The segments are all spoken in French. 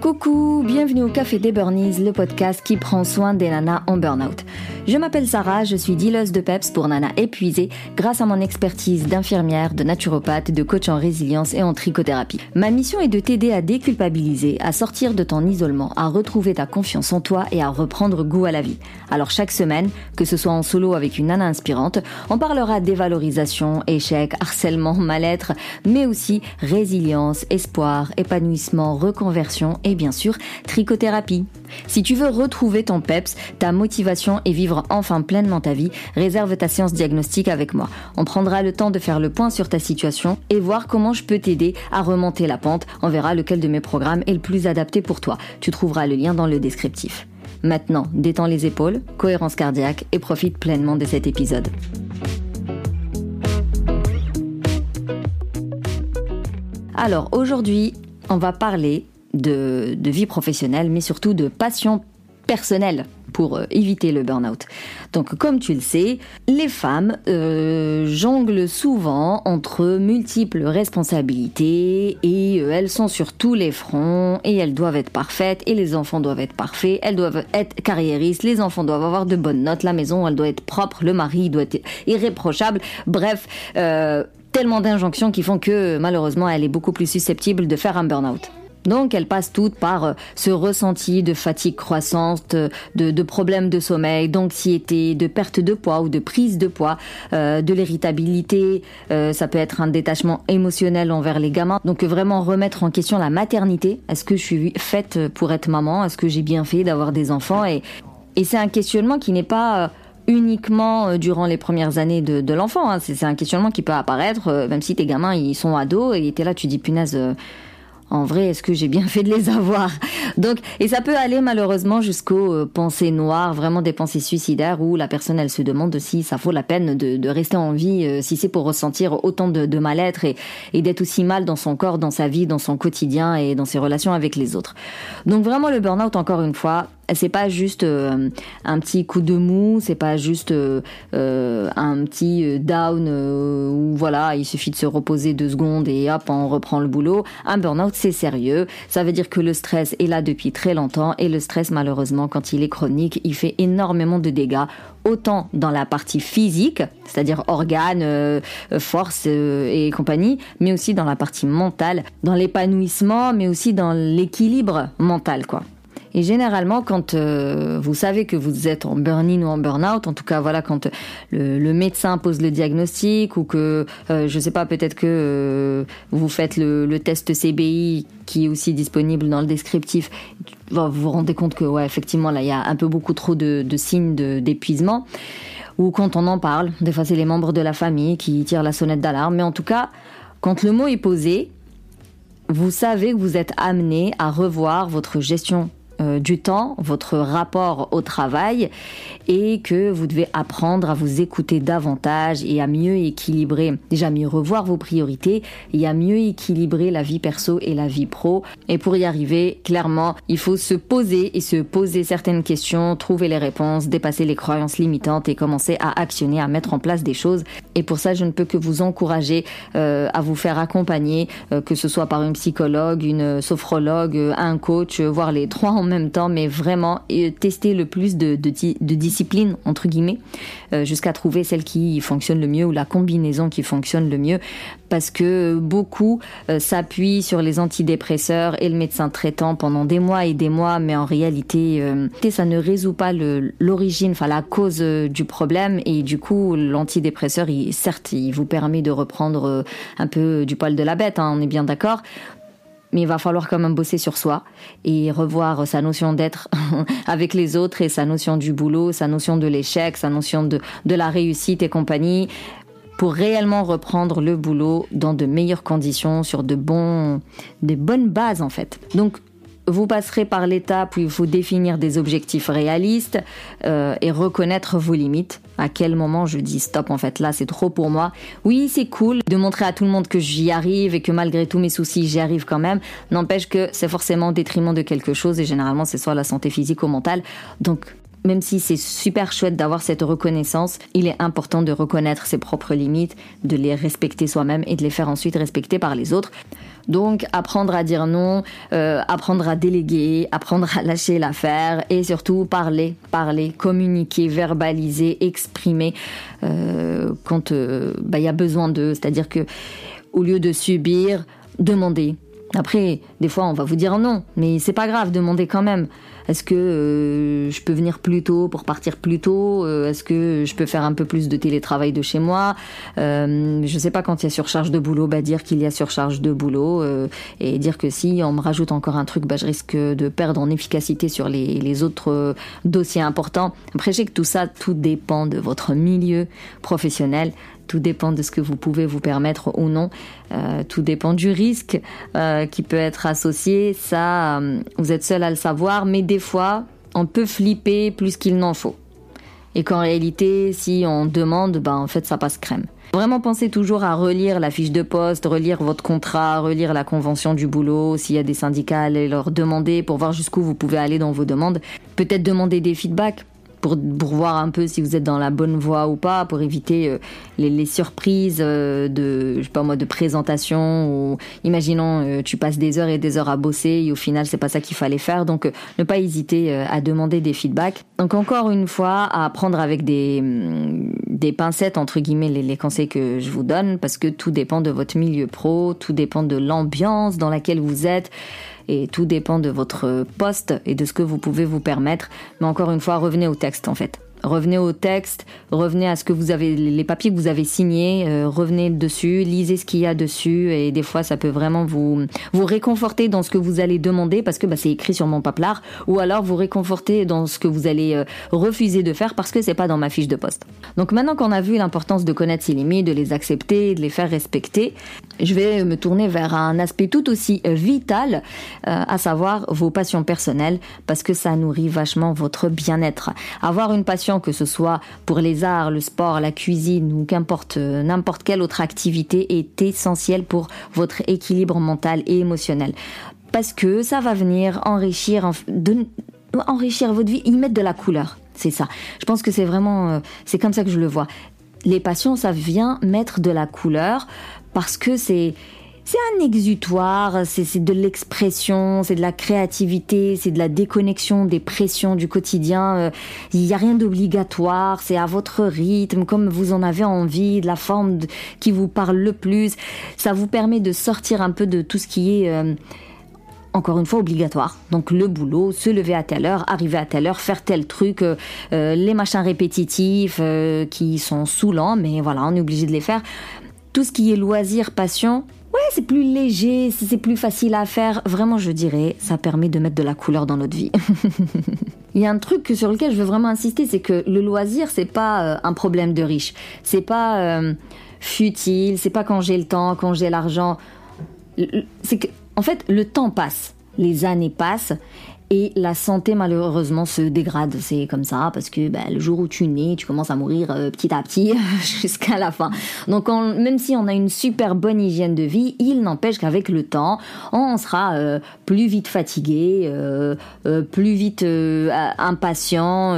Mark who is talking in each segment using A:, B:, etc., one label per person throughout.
A: Coucou, bienvenue au Café des Burnies, le podcast qui prend soin des nanas en burn-out. Je m'appelle Sarah, je suis dealeuse de PEPS pour nanas épuisées grâce à mon expertise d'infirmière, de naturopathe, de coach en résilience et en trichothérapie. Ma mission est de t'aider à déculpabiliser, à sortir de ton isolement, à retrouver ta confiance en toi et à reprendre goût à la vie. Alors chaque semaine, que ce soit en solo avec une nana inspirante, on parlera dévalorisation, échec, harcèlement, mal-être, mais aussi résilience, espoir, épanouissement, reconversion et bien sûr trichothérapie. Si tu veux retrouver ton PEPS, ta motivation et vivre enfin pleinement ta vie, réserve ta séance diagnostique avec moi. On prendra le temps de faire le point sur ta situation et voir comment je peux t'aider à remonter la pente. On verra lequel de mes programmes est le plus adapté pour toi. Tu trouveras le lien dans le descriptif. Maintenant, détends les épaules, cohérence cardiaque et profite pleinement de cet épisode. Alors aujourd'hui, on va parler de, vie professionnelle, mais surtout de passion personnelle pour euh, éviter le burn-out. Donc comme tu le sais, les femmes euh, jonglent souvent entre multiples responsabilités et euh, elles sont sur tous les fronts et elles doivent être parfaites et les enfants doivent être parfaits, elles doivent être carriéristes, les enfants doivent avoir de bonnes notes, la maison elle doit être propre, le mari doit être irréprochable, bref, tellement d'injonctions qui font que malheureusement elle est beaucoup plus susceptible de faire un burn-out. Donc elles passent toutes par euh, ce ressenti de fatigue croissante, de, problèmes de sommeil, d'anxiété, de perte de poids ou de prise de poids, euh, de l'irritabilité, euh, ça peut être un détachement émotionnel envers les gamins. Donc vraiment remettre en question la maternité. Est-ce que je suis faite pour être maman? Est-ce que j'ai bien fait d'avoir des enfants? Et, et c'est un questionnement qui n'est pas uniquement durant les premières années de, l'enfant. Hein. C'est un questionnement qui peut apparaître, même si tes gamins ils sont ados et t'es là, tu dis punaise en vrai, est-ce que j'ai bien fait de les avoir? Donc, et ça peut aller malheureusement jusqu'aux euh, pensées noires, vraiment des pensées suicidaires, où la personne elle se demande si ça vaut la peine de, rester en vie, euh, si c'est pour ressentir autant de, mal-être et, et d'être aussi mal dans son corps, dans sa vie, dans son quotidien et dans ses relations avec les autres. Donc vraiment le burn-out, encore une fois, c'est pas juste euh, un petit coup de mou, c'est pas juste euh, euh, un petit down où voilà, il suffit de se reposer deux secondes et hop, on reprend le boulot. Un burn-out, c'est sérieux. Ça veut dire que le stress est là depuis très longtemps et le stress, malheureusement, quand il est chronique, il fait énormément de dégâts autant dans la partie physique, c'est-à-dire organes, force et compagnie, mais aussi dans la partie mentale, dans l'épanouissement, mais aussi dans l'équilibre mental, quoi. Et généralement, quand euh, vous savez que vous êtes en burn-in ou en burn-out, en tout cas, voilà, quand le, médecin pose le diagnostic ou que, euh, je sais pas, peut-être que euh, vous faites le, test CBI qui est aussi disponible dans le descriptif, vous vous rendez compte que, ouais, effectivement, là, il y a un peu beaucoup trop de, de signes d'épuisement. Ou quand on en parle, des fois, c'est les membres de la famille qui tirent la sonnette d'alarme. Mais en tout cas, quand le mot est posé, vous savez que vous êtes amené à revoir votre gestion euh, du temps, votre rapport au travail et que vous devez apprendre à vous écouter davantage et à mieux équilibrer, déjà mieux revoir vos priorités et à mieux équilibrer la vie perso et la vie pro. Et pour y arriver, clairement, il faut se poser et se poser certaines questions, trouver les réponses, dépasser les croyances limitantes et commencer à actionner, à mettre en place des choses. Et pour ça, je ne peux que vous encourager euh, à vous faire accompagner, euh, que ce soit par une psychologue, une sophrologue, un coach, voire les trois en même temps, mais vraiment tester le plus de, de, disciplines, entre guillemets, euh, jusqu'à trouver celle qui fonctionne le mieux ou la combinaison qui fonctionne le mieux. Parce que beaucoup euh, s'appuient sur les antidépresseurs et le médecin traitant pendant des mois et des mois, mais en réalité, euh, ça ne résout pas l'origine, enfin la cause du problème. Et du coup, l'antidépresseur, certes, il vous permet de reprendre un peu du poil de la bête, hein, on est bien d'accord mais il va falloir quand même bosser sur soi et revoir sa notion d'être avec les autres et sa notion du boulot, sa notion de l'échec, sa notion de la réussite et compagnie pour réellement reprendre le boulot dans de meilleures conditions, sur de bonnes bases en fait. Donc vous passerez par l'étape où il faut définir des objectifs réalistes euh, et reconnaître vos limites. À quel moment je dis stop en fait là c'est trop pour moi. Oui c'est cool de montrer à tout le monde que j'y arrive et que malgré tous mes soucis j'y arrive quand même. N'empêche que c'est forcément au détriment de quelque chose et généralement c'est soit la santé physique ou mentale. Donc même si c'est super chouette d'avoir cette reconnaissance, il est important de reconnaître ses propres limites, de les respecter soi-même et de les faire ensuite respecter par les autres. Donc apprendre à dire non, euh, apprendre à déléguer, apprendre à lâcher l'affaire et surtout parler, parler, communiquer, verbaliser, exprimer euh, quand euh, bah, il y a besoin d'eux. C'est-à-dire que au lieu de subir, demander. Après, des fois, on va vous dire non, mais c'est pas grave, demandez quand même. Est-ce que euh, je peux venir plus tôt pour partir plus tôt? Euh, Est-ce que je peux faire un peu plus de télétravail de chez moi? Euh, Je sais pas quand il y a surcharge de boulot, bah dire qu'il y a surcharge de boulot euh, et dire que si on me rajoute encore un truc, bah je risque de perdre en efficacité sur les, les autres dossiers importants. Après, je sais que tout ça, tout dépend de votre milieu professionnel. Tout dépend de ce que vous pouvez vous permettre ou non. Euh, tout dépend du risque euh, qui peut être associé. Ça, euh, vous êtes seul à le savoir. Mais des fois, on peut flipper plus qu'il n'en faut. Et qu'en réalité, si on demande, ben en fait, ça passe crème. Vraiment pensez toujours à relire la fiche de poste, relire votre contrat, relire la convention du boulot, s'il y a des syndicats, allez leur demander pour voir jusqu'où vous pouvez aller dans vos demandes. Peut-être demander des feedbacks pour, pour voir un peu si vous êtes dans la bonne voie ou pas, pour éviter euh, les, les, surprises euh, de, je sais pas moi, de présentation ou imaginons euh, tu passes des heures et des heures à bosser et au final c'est pas ça qu'il fallait faire. Donc ne pas hésiter à demander des feedbacks. Donc encore une fois, à prendre avec des, mm, des pincettes entre guillemets les, les conseils que je vous donne parce que tout dépend de votre milieu pro, tout dépend de l'ambiance dans laquelle vous êtes et tout dépend de votre poste et de ce que vous pouvez vous permettre. Mais encore une fois, revenez au texte en fait. Revenez au texte, revenez à ce que vous avez, les papiers que vous avez signés, euh, revenez dessus, lisez ce qu'il y a dessus et des fois ça peut vraiment vous vous réconforter dans ce que vous allez demander parce que bah, c'est écrit sur mon paplard ou alors vous réconforter dans ce que vous allez euh, refuser de faire parce que c'est pas dans ma fiche de poste. Donc maintenant qu'on a vu l'importance de connaître ses limites, de les accepter, de les faire respecter, je vais me tourner vers un aspect tout aussi vital, euh, à savoir vos passions personnelles parce que ça nourrit vachement votre bien-être. Avoir une passion que ce soit pour les arts, le sport, la cuisine ou qu'importe n'importe quelle autre activité est essentielle pour votre équilibre mental et émotionnel parce que ça va venir enrichir enrichir votre vie, y mettre de la couleur. C'est ça. Je pense que c'est vraiment c'est comme ça que je le vois. Les passions, ça vient mettre de la couleur parce que c'est c'est un exutoire, c'est de l'expression, c'est de la créativité, c'est de la déconnexion des pressions du quotidien. Il n'y a rien d'obligatoire, c'est à votre rythme, comme vous en avez envie, de la forme qui vous parle le plus. Ça vous permet de sortir un peu de tout ce qui est... Euh, encore une fois obligatoire. Donc le boulot, se lever à telle heure, arriver à telle heure, faire tel truc, euh, les machins répétitifs euh, qui sont saoulants, mais voilà, on est obligé de les faire. Tout ce qui est loisir, passion, Ouais, c'est plus léger, c'est plus facile à faire. Vraiment, je dirais, ça permet de mettre de la couleur dans notre vie. Il y a un truc sur lequel je veux vraiment insister, c'est que le loisir, c'est pas euh, un problème de riche. C'est pas euh, futile, c'est pas quand j'ai le temps, quand j'ai l'argent. C'est que, en fait, le temps passe, les années passent, et la santé malheureusement se dégrade. C'est comme ça parce que ben, le jour où tu nais, tu commences à mourir euh, petit à petit jusqu'à la fin. Donc on, même si on a une super bonne hygiène de vie, il n'empêche qu'avec le temps, on sera euh, plus vite fatigué, euh, euh plus vite impatient.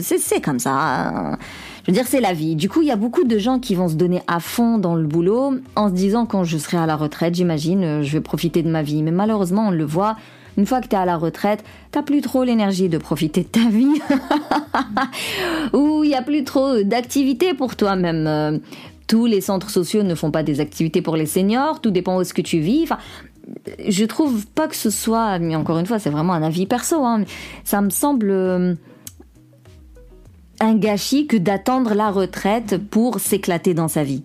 A: c'est comme ça. Je veux dire, c'est la vie. Du coup, il y a beaucoup de gens qui vont se donner à fond dans le boulot en se disant quand je serai à la retraite, j'imagine, je vais profiter de ma vie. Mais malheureusement, on le voit une fois que tu es à la retraite, t'as plus trop l'énergie de profiter de ta vie. Ou il y a plus trop d'activités pour toi-même. Tous les centres sociaux ne font pas des activités pour les seniors, tout dépend où est-ce que tu vis. Enfin, je trouve pas que ce soit, mais encore une fois, c'est vraiment un avis perso, hein, ça me semble euh, un gâchis que d'attendre la retraite pour s'éclater dans sa vie.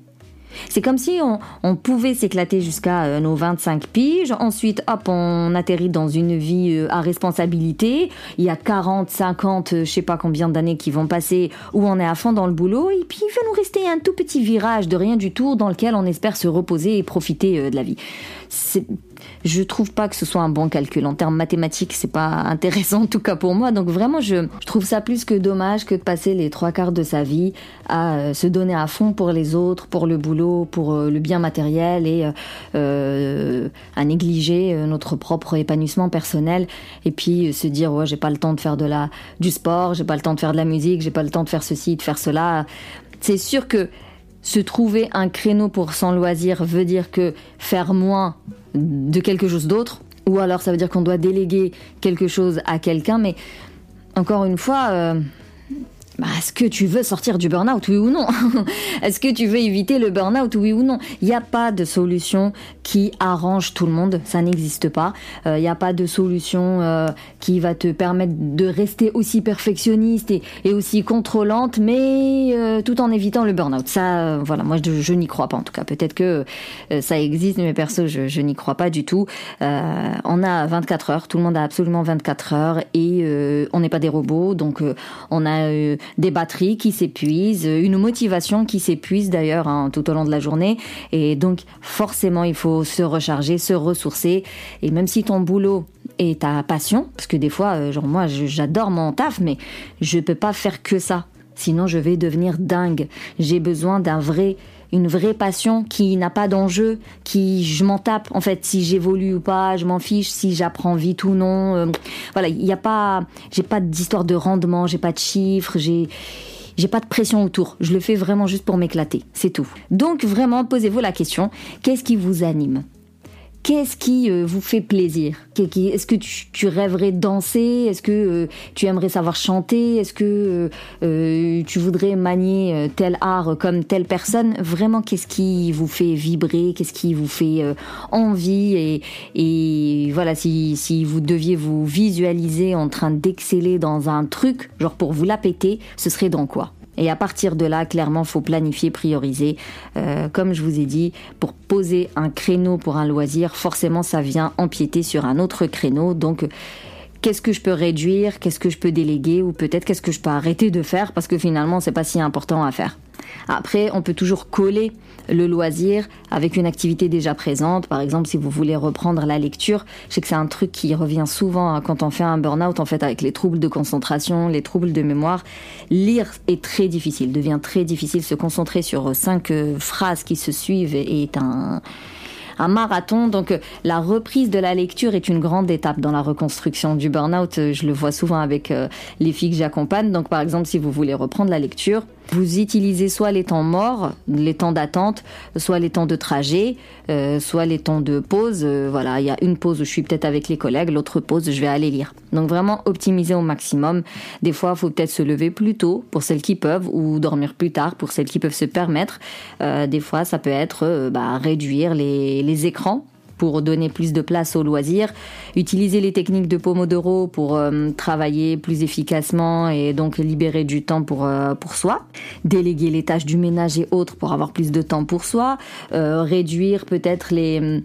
A: C'est comme si on, pouvait s'éclater jusqu'à euh, nos 25 piges. Ensuite, hop, on atterrit dans une vie euh, à responsabilité. Il y a 40, 50, euh, je sais pas combien d'années qui vont passer où on est à fond dans le boulot. Et puis, il va nous rester un tout petit virage de rien du tout dans lequel on espère se reposer et profiter de la vie. Je trouve pas que ce soit un bon calcul. En termes mathématiques, c'est pas intéressant, en tout cas pour moi. Donc vraiment, je, trouve ça plus que dommage que de passer les trois quarts de sa vie à euh, se donner à fond pour les autres, pour le boulot, pour euh, le bien matériel et euh, à négliger notre propre épanouissement personnel. Et puis se dire, ouais, j'ai pas le temps de faire de la, du sport, j'ai pas le temps de faire de la musique, j'ai pas le temps de faire ceci, de faire cela. C'est sûr que se trouver un créneau pour son loisir veut dire que faire moins de quelque chose d'autre, ou alors ça veut dire qu'on doit déléguer quelque chose à quelqu'un, mais encore une fois, euh, bah, est-ce que tu veux sortir du burn-out, oui ou non Est-ce que tu veux éviter le burn-out, oui ou non Il n'y a pas de solution qui arrange tout le monde, ça n'existe pas. Euh, il n'y a pas de solution euh, qui va te permettre de rester aussi perfectionniste et, aussi contrôlante, mais euh, tout en évitant le burn-out. Ça, voilà, moi je, n'y crois pas en tout cas. Peut-être que ça existe, mais perso, je, je n'y crois pas du tout. on a 24 heures, tout le monde a absolument 24 heures et on n'est pas des robots, donc on a des batteries qui s'épuisent, une motivation qui s'épuise d'ailleurs hein, tout au long de la journée. Et donc forcément, il faut se recharger, se ressourcer. Et même si ton boulot est ta passion, parce que des fois, euh, genre moi, j'adore mon taf, mais je peux pas faire que ça. Sinon, je vais devenir dingue. J'ai besoin d'un vrai une vraie passion qui n'a pas d'enjeu, qui je m'en tape en fait si j'évolue ou pas, je m'en fiche si j'apprends vite ou non. Euh, voilà, il n'y a pas, j'ai pas d'histoire de rendement, j'ai pas de chiffres, j'ai j'ai pas de pression autour. Je le fais vraiment juste pour m'éclater, c'est tout. Donc vraiment, posez-vous la question qu'est-ce qui vous anime? Qu'est-ce qui euh, vous fait plaisir? Est-ce que tu, rêverais danser? Est-ce que euh, tu aimerais savoir chanter? Est-ce que euh, tu voudrais manier tel art comme telle personne? Vraiment, qu'est-ce qui vous fait vibrer? Qu'est-ce qui vous fait envie? Et, voilà, si, si vous deviez vous visualiser en train d'exceller dans un truc, genre pour vous la péter, ce serait dans quoi? Et à partir de là, clairement, faut planifier, prioriser. Euh, comme je vous ai dit, pour poser un créneau pour un loisir, forcément, ça vient empiéter sur un autre créneau. Donc, qu'est-ce que je peux réduire, qu'est-ce que je peux déléguer, ou peut-être qu'est-ce que je peux arrêter de faire? Parce que finalement, c'est pas si important à faire. Après, on peut toujours coller le loisir avec une activité déjà présente. Par exemple, si vous voulez reprendre la lecture, je sais que c'est un truc qui revient souvent hein, quand on fait un burn-out, en fait, avec les troubles de concentration, les troubles de mémoire. Lire est très difficile, devient très difficile. Se concentrer sur cinq euh, phrases qui se suivent est un marathon. Donc euh, la reprise de la lecture est une grande étape dans la reconstruction du burn-out. Euh, je le vois souvent avec les filles que j'accompagne. Donc par exemple, si vous voulez reprendre la lecture, vous utilisez soit les temps morts, les temps d'attente, soit les temps de trajet, euh, soit les temps de pause. Euh, voilà, il y a une pause où je suis peut-être avec les collègues, l'autre pause je vais aller lire. Donc vraiment optimiser au maximum. Des fois, il faut peut-être se lever plus tôt pour celles qui peuvent ou dormir plus tard pour celles qui peuvent se permettre. Euh, des fois, ça peut être bah, réduire les, les écrans pour donner plus de place aux loisirs, utiliser les techniques de Pomodoro pour euh, travailler plus efficacement et donc libérer du temps pour, euh, pour soi, déléguer les tâches du ménage et autres pour avoir plus de temps pour soi, euh, réduire peut-être les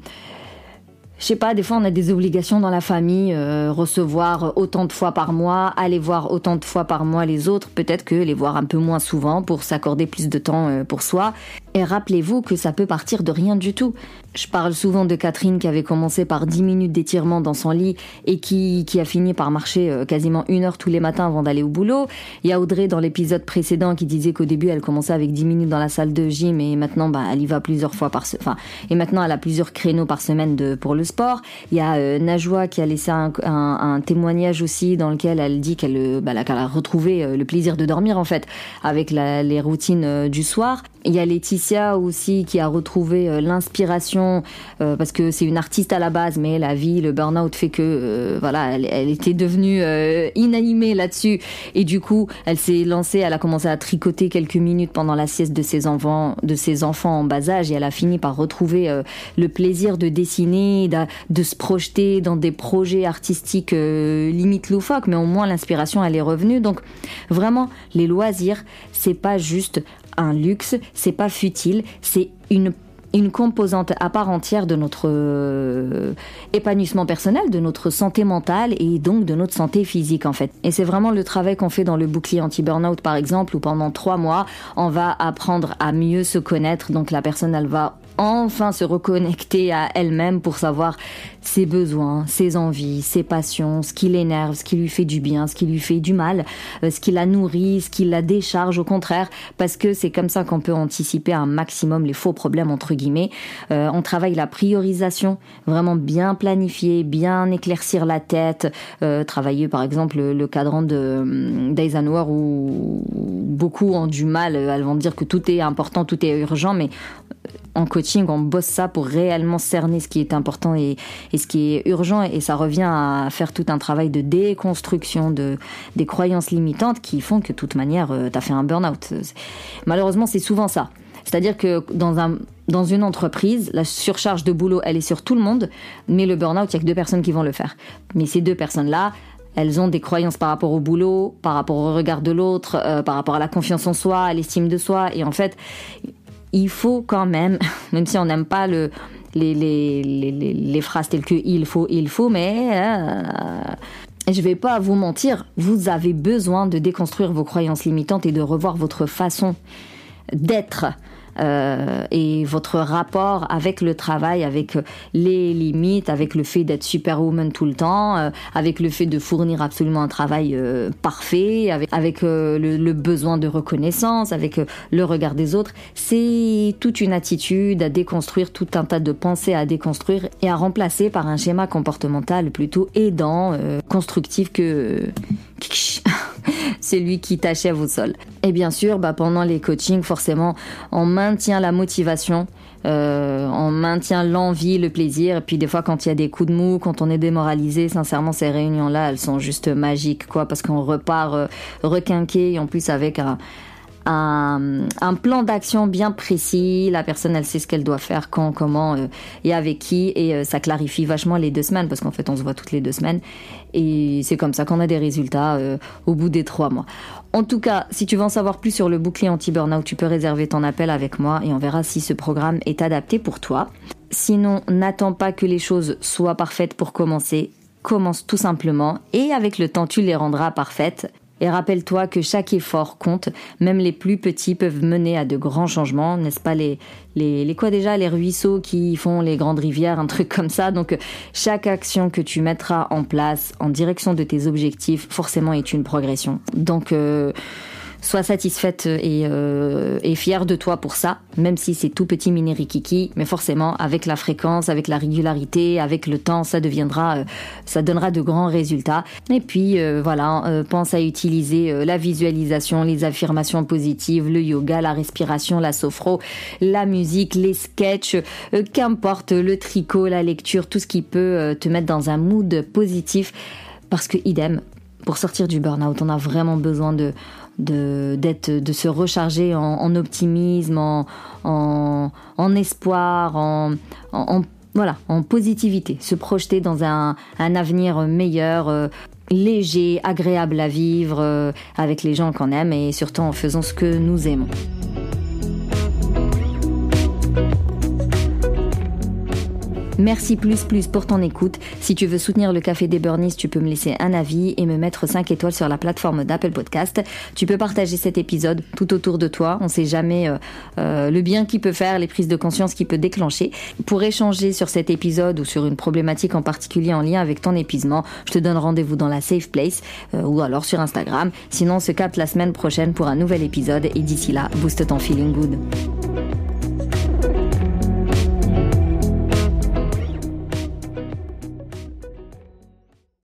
A: je sais pas, des fois on a des obligations dans la famille, recevoir autant de fois par mois, aller voir autant de fois par mois les autres, peut-être que les voir un peu moins souvent pour s'accorder plus de temps pour soi. Et rappelez-vous que ça peut partir de rien du tout. Je parle souvent de Catherine qui avait commencé par 10 minutes d'étirement dans son lit et qui, qui a fini par marcher euh, quasiment une heure tous les matins avant d'aller au boulot. Il y a Audrey dans l'épisode précédent qui disait qu'au début elle commençait avec 10 minutes dans la salle de gym et maintenant bah, elle y va plusieurs fois par enfin et maintenant elle a plusieurs créneaux par semaine pour le sport. Il y a euh, Najwa qui a laissé un, témoignage aussi dans lequel elle dit qu'elle euh, bah, a retrouvé le plaisir de dormir en fait avec les routines du soir. Il y a Laetitia aussi qui a retrouvé l'inspiration euh, parce que c'est une artiste à la base, mais la vie, le burn-out fait que euh, voilà, elle, était devenue euh, inanimée là-dessus et du coup, elle s'est lancée, elle a commencé à tricoter quelques minutes pendant la sieste de ses enfants, de ses enfants en bas âge et elle a fini par retrouver le plaisir de dessiner, de, de, se projeter dans des projets artistiques limite loufoques, mais au moins l'inspiration elle est revenue. Donc vraiment, les loisirs, c'est pas juste un luxe, c'est pas futile, c'est une composante à part entière de notre euh, épanouissement personnel, de notre santé mentale et donc de notre santé physique en fait. Et c'est vraiment le travail qu'on fait dans le bouclier anti-burnout par exemple où pendant trois mois on va apprendre à mieux se connaître. Donc la personne elle va enfin se reconnecter à elle-même pour savoir ses besoins, ses envies, ses passions, ce qui l'énerve, ce qui lui fait du bien, ce qui lui fait du mal, euh, ce qui la nourrit, ce qui la décharge au contraire, parce que c'est comme ça qu'on peut anticiper un maximum les faux problèmes entre guillemets. Euh, on travaille la priorisation, vraiment bien planifier, bien éclaircir la tête, euh, travailler par exemple le, cadran de hum, d'Eisenhower où beaucoup ont du mal, elles vont dire que tout est important, tout est urgent, mais en coaching, on bosse ça pour réellement cerner ce qui est important et, ce qui est urgent. Et ça revient à faire tout un travail de déconstruction de, des croyances limitantes qui font que de toute manière, euh, tu as fait un burn-out. Malheureusement, c'est souvent ça. C'est-à-dire que dans, un, dans une entreprise, la surcharge de boulot, elle est sur tout le monde, mais le burn-out, il n'y a que deux personnes qui vont le faire. Mais ces deux personnes-là, elles ont des croyances par rapport au boulot, par rapport au regard de l'autre, euh, par rapport à la confiance en soi, à l'estime de soi. Et en fait, il faut quand même, même si on n'aime pas le, les, les, les, phrases telles que il faut, il faut, mais euh, je vais pas vous mentir, vous avez besoin de déconstruire vos croyances limitantes et de revoir votre façon d'être euh, et votre rapport avec le travail, avec les limites, avec le fait d'être superwoman tout le temps, euh, avec le fait de fournir absolument un travail euh, parfait, avec, le, besoin de reconnaissance, avec le regard des autres. C'est toute une attitude à déconstruire, tout un tas de pensées à déconstruire et à remplacer par un schéma comportemental plutôt aidant, constructif que c'est lui qui t'achève au sol. Et bien sûr, bah, pendant les coachings, forcément, on maintient la motivation, euh, on maintient l'envie, le plaisir. Et puis des fois, quand il y a des coups de mou, quand on est démoralisé, sincèrement, ces réunions-là, elles sont juste magiques, quoi, parce qu'on repart euh, requinqué, et en plus avec un un, plan d'action bien précis. La personne, elle sait ce qu'elle doit faire, quand, comment euh, et avec qui. Et euh, ça clarifie vachement les deux semaines parce qu'en fait, on se voit toutes les deux semaines. Et c'est comme ça qu'on a des résultats euh, au bout des trois mois. En tout cas, si tu veux en savoir plus sur le bouclier anti-burnout, tu peux réserver ton appel avec moi et on verra si ce programme est adapté pour toi. Sinon, n'attends pas que les choses soient parfaites pour commencer. Commence tout simplement et avec le temps, tu les rendras parfaites. Et rappelle-toi que chaque effort compte, même les plus petits peuvent mener à de grands changements, n'est-ce pas? Les, les, quoi déjà, les ruisseaux qui font les grandes rivières, un truc comme ça. Donc chaque action que tu mettras en place en direction de tes objectifs, forcément est une progression. Donc euh, sois satisfaite et, euh, et fière de toi pour ça, même si c'est tout petit mini rikiki, mais forcément avec la fréquence, avec la régularité, avec le temps, ça deviendra, euh, ça donnera de grands résultats. Et puis euh, voilà, euh, pense à utiliser la visualisation, les affirmations positives, le yoga, la respiration, la sophro, la musique, les sketchs, qu'importe le tricot, la lecture, tout ce qui peut te mettre dans un mood positif, parce que idem. Pour sortir du burn-out, on a vraiment besoin de, de d'être de se recharger en, optimisme, en, en, espoir, en, en, voilà, en positivité, se projeter dans un, un avenir meilleur, euh, léger, agréable à vivre euh, avec les gens qu'on aime et surtout en faisant ce que nous aimons. Merci plus plus pour ton écoute. Si tu veux soutenir le Café des Burnies, tu peux me laisser un avis et me mettre 5 étoiles sur la plateforme d'Apple Podcast. Tu peux partager cet épisode tout autour de toi. On sait jamais euh, euh, le bien qu'il peut faire, les prises de conscience qu'il peut déclencher. Pour échanger sur cet épisode ou sur une problématique en particulier en lien avec ton épuisement, je te donne rendez-vous dans la Safe Place euh, ou alors sur Instagram. Sinon, on se capte la semaine prochaine pour un nouvel épisode et d'ici là, booste ton feeling good.